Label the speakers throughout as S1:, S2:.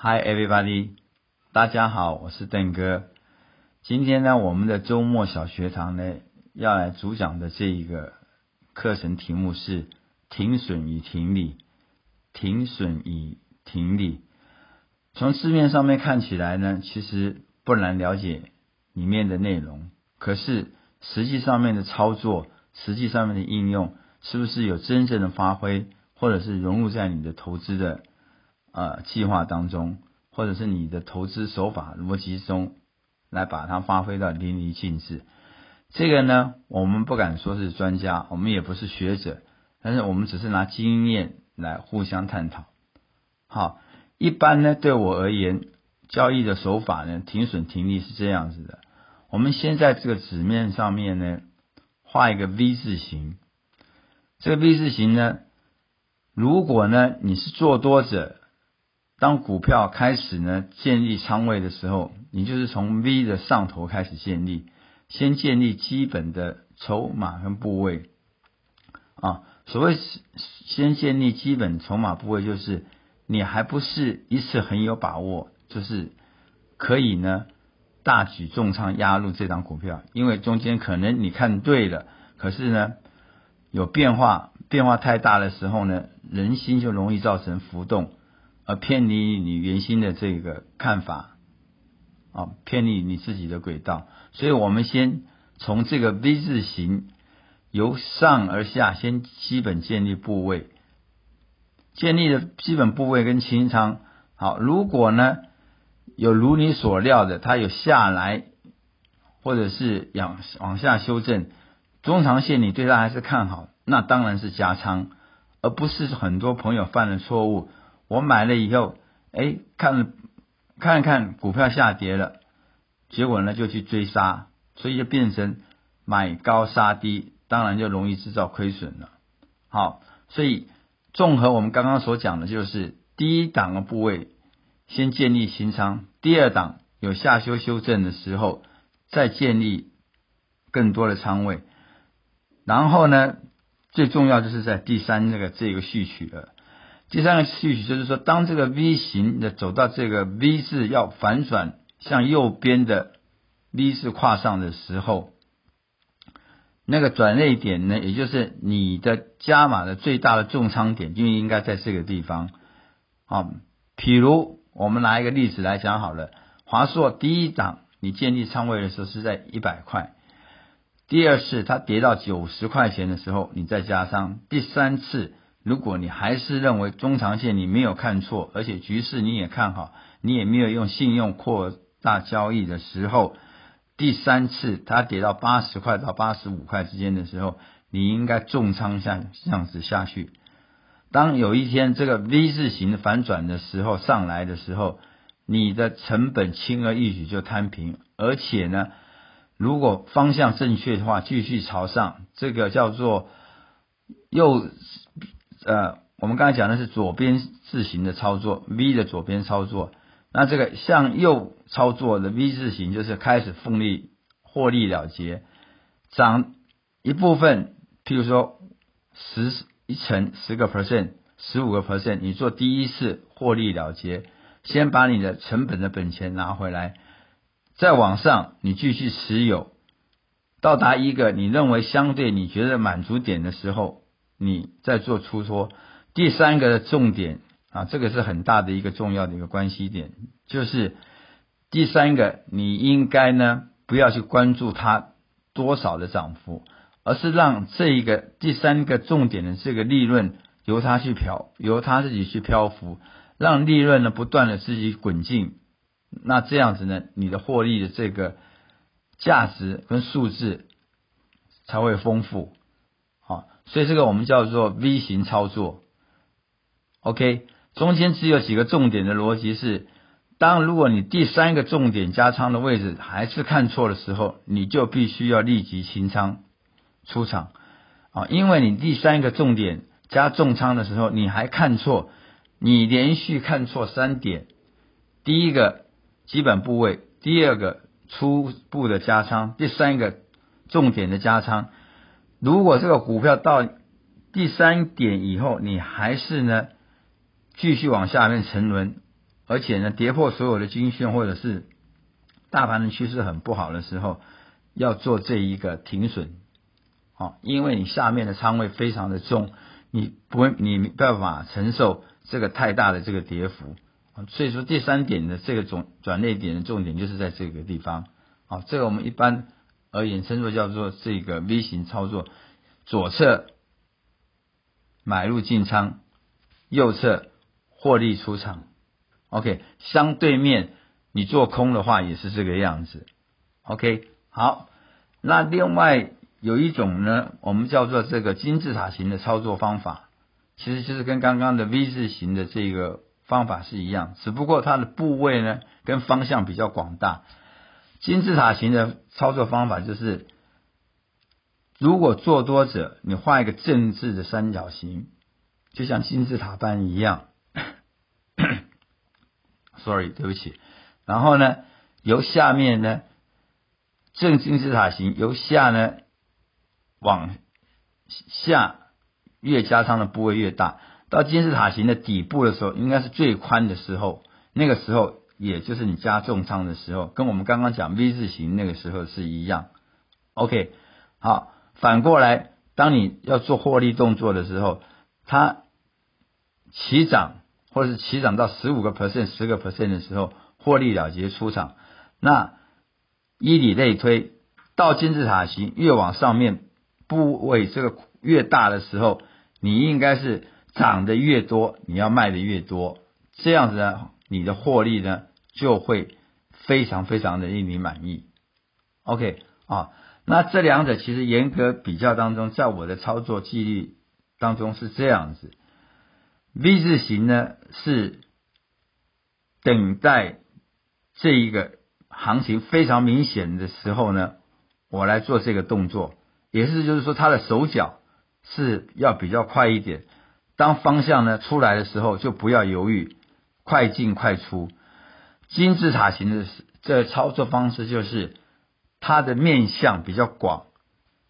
S1: Hi everybody，大家好，我是邓哥。今天呢，我们的周末小学堂呢要来主讲的这一个课程题目是停损与停利。停损与停利，从字面上面看起来呢，其实不难了解里面的内容。可是实际上面的操作，实际上面的应用，是不是有真正的发挥，或者是融入在你的投资的呃计划当中，或者是你的投资手法逻辑中，来把它发挥到淋漓尽致？这个呢，我们不敢说是专家，我们也不是学者，但是我们只是拿经验来互相探讨。好，一般呢，对我而言，交易的手法呢，停损停利是这样子的。我们先在这个纸面上面呢，画一个 V 字形。这个 V 字形呢，如果呢你是做多者，当股票开始呢建立仓位的时候，你就是从 V 的上头开始建立，先建立基本的筹码跟部位。啊，所谓先建立基本筹码部位，就是你还不是一次很有把握，就是可以呢。大举重仓压入这张股票，因为中间可能你看对了，可是呢有变化，变化太大的时候呢，人心就容易造成浮动，而偏离你原先的这个看法，啊，偏离你自己的轨道。所以我们先从这个 V 字形由上而下，先基本建立部位，建立的基本部位跟清仓。好，如果呢？有如你所料的，它有下来，或者是往往下修正，中长线你对它还是看好，那当然是加仓，而不是很多朋友犯的错误。我买了以后，哎，看看看股票下跌了，结果呢就去追杀，所以就变成买高杀低，当然就容易制造亏损了。好，所以综合我们刚刚所讲的，就是第一档的部位。先建立新仓，第二档有下修修正的时候，再建立更多的仓位。然后呢，最重要就是在第三这个这个序曲了。第三个序曲就是说，当这个 V 型的走到这个 V 字要反转向右边的 V 字跨上的时候，那个转捩点呢，也就是你的加码的最大的重仓点，就应该在这个地方。啊，譬如。我们拿一个例子来讲好了，华硕第一档你建立仓位的时候是在一百块，第二次它跌到九十块钱的时候，你再加上第三次，如果你还是认为中长线你没有看错，而且局势你也看好，你也没有用信用扩大交易的时候，第三次它跌到八十块到八十五块之间的时候，你应该重仓下这样子下去。当有一天这个 V 字形反转的时候上来的时候，你的成本轻而易举就摊平，而且呢，如果方向正确的话，继续朝上，这个叫做又呃，我们刚才讲的是左边字形的操作，V 的左边操作，那这个向右操作的 V 字形就是开始奋力获利了结，涨一部分，譬如说十。一层十个 percent，十五个 percent，你做第一次获利了结，先把你的成本的本钱拿回来，再往上你继续持有，到达一个你认为相对你觉得满足点的时候，你在做出脱。第三个的重点啊，这个是很大的一个重要的一个关系点，就是第三个你应该呢不要去关注它多少的涨幅。而是让这一个第三个重点的这个利润由它去漂，由它自己去漂浮，让利润呢不断的自己滚进，那这样子呢，你的获利的这个价值跟数字才会丰富，好，所以这个我们叫做 V 型操作。OK，中间只有几个重点的逻辑是，当如果你第三个重点加仓的位置还是看错的时候，你就必须要立即清仓。出场啊，因为你第三个重点加重仓的时候，你还看错，你连续看错三点，第一个基本部位，第二个初步的加仓，第三个重点的加仓。如果这个股票到第三点以后，你还是呢继续往下面沉沦，而且呢，跌破所有的均线或者是大盘的趋势很不好的时候，要做这一个停损，好，因为你下面的仓位非常的重，你不会，你没办法承受这个太大的这个跌幅，所以说第三点的这个总转捩点的重点就是在这个地方，好，这个我们一般而衍生作叫做这个 V 型操作，左侧买入进仓，右侧获利出场。OK，相对面你做空的话也是这个样子。OK，好，那另外有一种呢，我们叫做这个金字塔型的操作方法，其实就是跟刚刚的 V 字形的这个方法是一样，只不过它的部位呢跟方向比较广大。金字塔型的操作方法就是，如果做多者你画一个正字的三角形，就像金字塔般一样。Sorry，对不起。然后呢，由下面呢，正金字塔形，由下呢往下越加仓的部位越大，到金字塔形的底部的时候，应该是最宽的时候。那个时候，也就是你加重仓的时候，跟我们刚刚讲 V 字形那个时候是一样。OK，好，反过来，当你要做获利动作的时候，它起涨。或者是起涨到十五个 percent、十个 percent 的时候，获利了结出场。那以以类推，到金字塔形越往上面部位这个越大的时候，你应该是涨的越多，你要卖的越多，这样子呢，你的获利呢就会非常非常的令你满意。OK 啊，那这两者其实严格比较当中，在我的操作纪律当中是这样子。V 字形呢是等待这一个行情非常明显的时候呢，我来做这个动作，也是就是说它的手脚是要比较快一点。当方向呢出来的时候，就不要犹豫，快进快出。金字塔形的这操作方式就是它的面向比较广，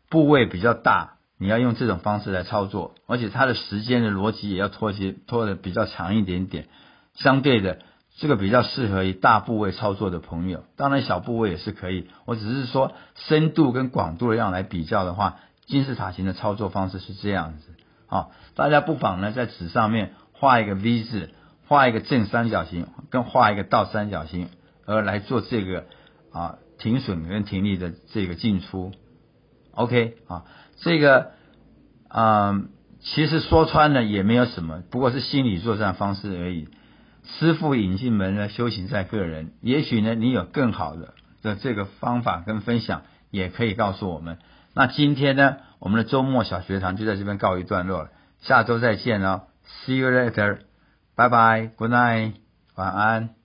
S1: 部位比较大。你要用这种方式来操作，而且它的时间的逻辑也要拖些拖的比较长一点点。相对的，这个比较适合于大部位操作的朋友，当然小部位也是可以。我只是说深度跟广度的样来比较的话，金字塔形的操作方式是这样子。好，大家不妨呢在纸上面画一个 V 字，画一个正三角形，跟画一个倒三角形，而来做这个啊停损跟停利的这个进出。OK 啊。这个，嗯，其实说穿了也没有什么，不过是心理作战方式而已。师傅引进门呢，修行在个人。也许呢，你有更好的的这个方法跟分享，也可以告诉我们。那今天呢，我们的周末小学堂就在这边告一段落了。下周再见哦，See you later，拜拜，Good night，晚安。